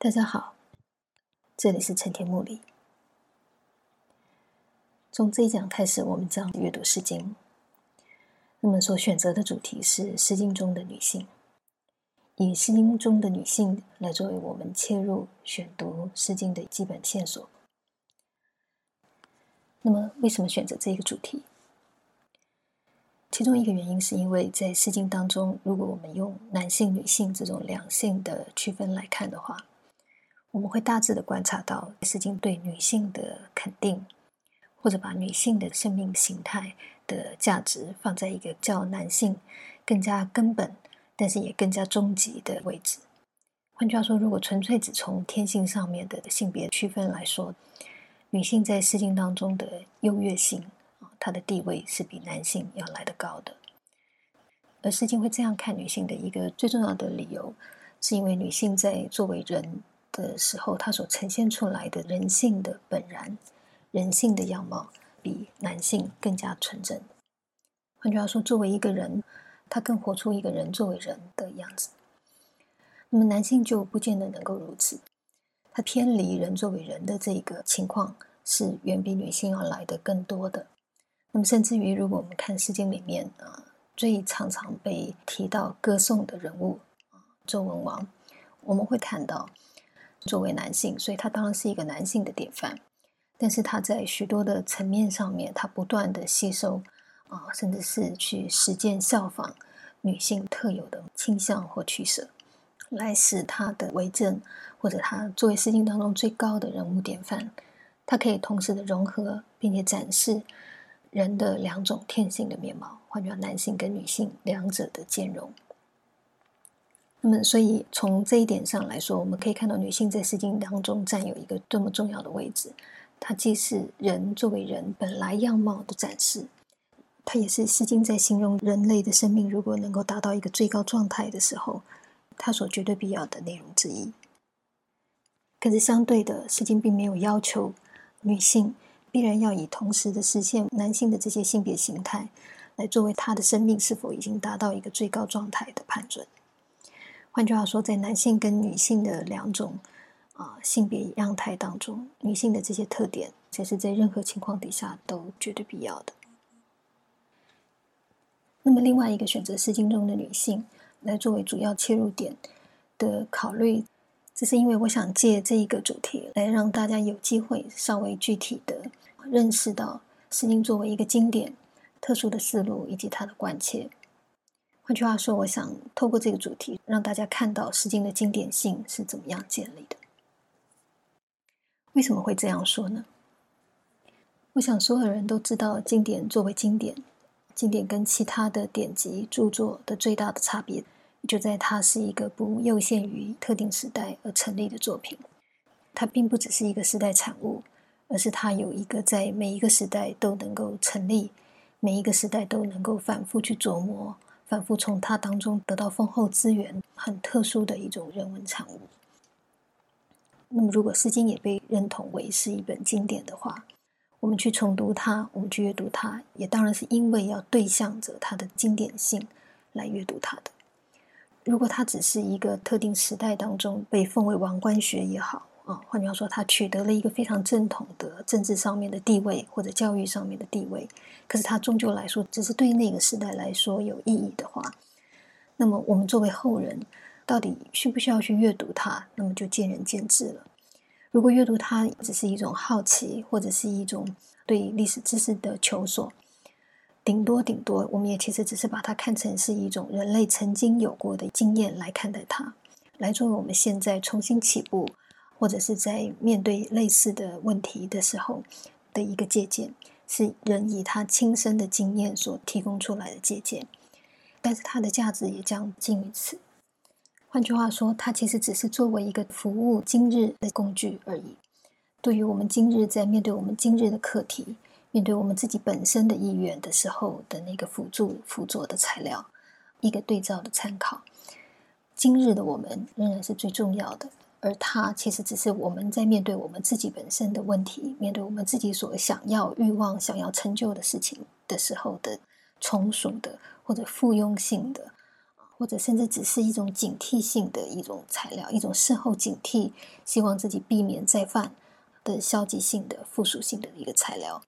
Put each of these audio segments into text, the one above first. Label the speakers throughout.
Speaker 1: 大家好，这里是陈天木里。从这一讲开始，我们将阅读《诗经》。那么，所选择的主题是《诗经》中的女性，以《诗经》中的女性来作为我们切入选读《诗经》的基本线索。那么，为什么选择这个主题？其中一个原因是因为在《诗经》当中，如果我们用男性、女性这种两性的区分来看的话，我们会大致的观察到《诗经》对女性的肯定，或者把女性的生命形态的价值放在一个较男性更加根本，但是也更加终极的位置。换句话说，如果纯粹只从天性上面的性别区分来说，女性在《诗经》当中的优越性啊，她的地位是比男性要来得高的。而《诗经》会这样看女性的一个最重要的理由，是因为女性在作为人。的时候，他所呈现出来的人性的本然、人性的样貌，比男性更加纯真。换句话说，作为一个人，他更活出一个人作为人的样子。那么，男性就不见得能够如此，他偏离人作为人的这个情况，是远比女性要来的更多的。那么，甚至于，如果我们看《诗经》里面啊，最常常被提到歌颂的人物啊，周文王，我们会看到。作为男性，所以他当然是一个男性的典范。但是他在许多的层面上面，他不断的吸收啊，甚至是去实践效仿女性特有的倾向或取舍，来使他的为政或者他作为事情当中最高的人物典范，他可以同时的融合并且展示人的两种天性的面貌，换句话男性跟女性两者的兼容。那么，所以从这一点上来说，我们可以看到女性在《诗经》当中占有一个多么重要的位置。它既是人作为人本来样貌的展示，它也是《诗经》在形容人类的生命如果能够达到一个最高状态的时候，它所绝对必要的内容之一。可是相对的，《诗经》并没有要求女性必然要以同时的实现男性的这些性别形态，来作为她的生命是否已经达到一个最高状态的判准。换句话说，在男性跟女性的两种啊性别样态当中，女性的这些特点，其实在任何情况底下都绝对必要的。那么，另外一个选择《诗经》中的女性来作为主要切入点的考虑，这是因为我想借这一个主题来让大家有机会稍微具体的认识到《诗经》作为一个经典特殊的思路以及它的关切。换句话说，我想透过这个主题，让大家看到《诗经》的经典性是怎么样建立的。为什么会这样说呢？我想所有人都知道，经典作为经典，经典跟其他的典籍著作的最大的差别，就在它是一个不受限于特定时代而成立的作品。它并不只是一个时代产物，而是它有一个在每一个时代都能够成立，每一个时代都能够反复去琢磨。反复从它当中得到丰厚资源，很特殊的一种人文产物。那么，如果《诗经》也被认同为是一本经典的话，我们去重读它，我们去阅读它，也当然是因为要对象着它的经典性来阅读它的。如果它只是一个特定时代当中被奉为王冠学也好。啊，换句话说，他取得了一个非常正统的政治上面的地位，或者教育上面的地位。可是，他终究来说，只是对那个时代来说有意义的话，那么我们作为后人，到底需不需要去阅读它？那么就见仁见智了。如果阅读它只是一种好奇，或者是一种对历史知识的求索，顶多顶多，我们也其实只是把它看成是一种人类曾经有过的经验来看待它，来作为我们现在重新起步。或者是在面对类似的问题的时候的一个借鉴，是人以他亲身的经验所提供出来的借鉴，但是它的价值也将近于此。换句话说，它其实只是作为一个服务今日的工具而已。对于我们今日在面对我们今日的课题，面对我们自己本身的意愿的时候的那个辅助辅佐的材料，一个对照的参考。今日的我们仍然是最重要的。而它其实只是我们在面对我们自己本身的问题，面对我们自己所想要、欲望、想要成就的事情的时候的从属的或者附庸性的，或者甚至只是一种警惕性的一种材料，一种事后警惕，希望自己避免再犯的消极性的附属性的一个材料。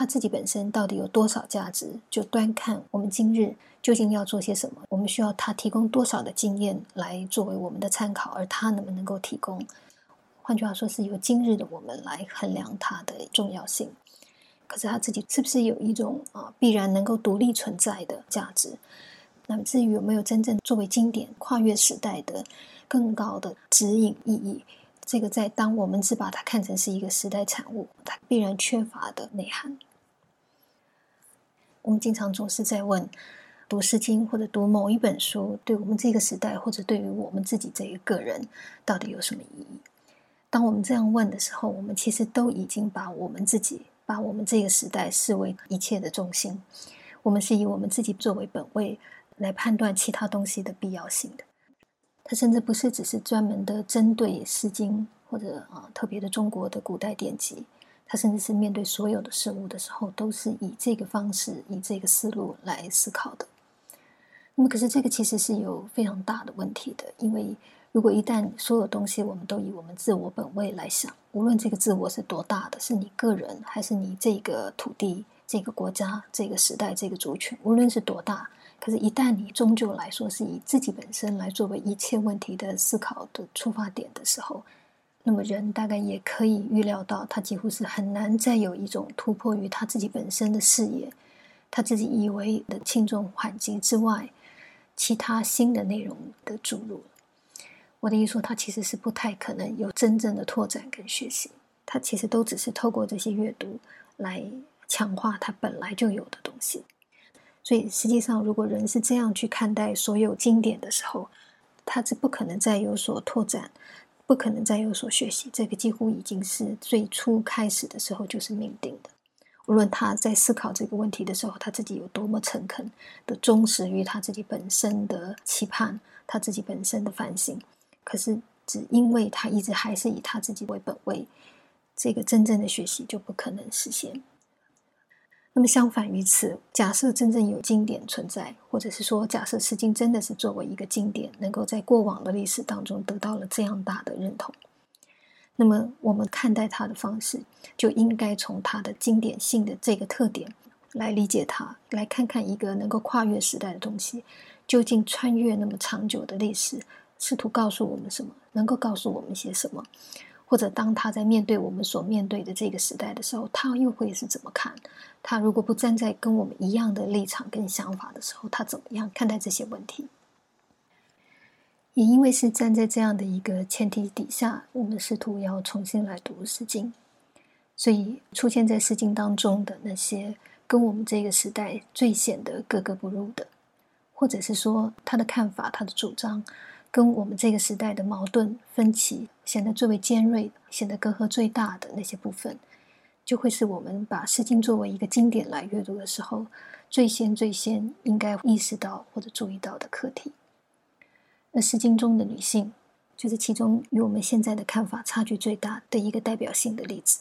Speaker 1: 它自己本身到底有多少价值，就端看我们今日究竟要做些什么。我们需要它提供多少的经验来作为我们的参考，而它能不能够提供？换句话说，是由今日的我们来衡量它的重要性。可是它自己是不是有一种啊必然能够独立存在的价值？那么至于有没有真正作为经典跨越时代的更高的指引意义？这个在当我们只把它看成是一个时代产物，它必然缺乏的内涵。我们经常总是在问：读《诗经》或者读某一本书，对我们这个时代，或者对于我们自己这一个人，到底有什么意义？当我们这样问的时候，我们其实都已经把我们自己、把我们这个时代视为一切的中心。我们是以我们自己作为本位来判断其他东西的必要性的。它甚至不是只是专门的针对《诗经》或者啊特别的中国的古代典籍，他甚至是面对所有的事物的时候，都是以这个方式、以这个思路来思考的。那么，可是这个其实是有非常大的问题的，因为如果一旦所有东西我们都以我们自我本位来想，无论这个自我是多大的，是你个人还是你这个土地、这个国家、这个时代、这个族群，无论是多大。可是，一旦你终究来说是以自己本身来作为一切问题的思考的出发点的时候，那么人大概也可以预料到，他几乎是很难再有一种突破于他自己本身的视野，他自己以为的轻重缓急之外，其他新的内容的注入。我的意思说，他其实是不太可能有真正的拓展跟学习，他其实都只是透过这些阅读来强化他本来就有的东西。所以，实际上，如果人是这样去看待所有经典的时候，他是不可能再有所拓展，不可能再有所学习。这个几乎已经是最初开始的时候就是命定的。无论他在思考这个问题的时候，他自己有多么诚恳的忠实于他自己本身的期盼，他自己本身的反省，可是只因为他一直还是以他自己为本位，这个真正的学习就不可能实现。那么相反于此，假设真正有经典存在，或者是说，假设《诗经》真的是作为一个经典，能够在过往的历史当中得到了这样大的认同，那么我们看待它的方式，就应该从它的经典性的这个特点来理解它，来看看一个能够跨越时代的东西，究竟穿越那么长久的历史，试图告诉我们什么，能够告诉我们些什么。或者当他在面对我们所面对的这个时代的时候，他又会是怎么看？他如果不站在跟我们一样的立场跟想法的时候，他怎么样看待这些问题？也因为是站在这样的一个前提底下，我们试图要重新来读《诗经》，所以出现在《诗经》当中的那些跟我们这个时代最显得格格不入的，或者是说他的看法、他的主张。跟我们这个时代的矛盾分歧显得最为尖锐、显得隔阂最大的那些部分，就会是我们把《诗经》作为一个经典来阅读的时候，最先、最先应该意识到或者注意到的课题。那《诗经》中的女性，就是其中与我们现在的看法差距最大的一个代表性的例子。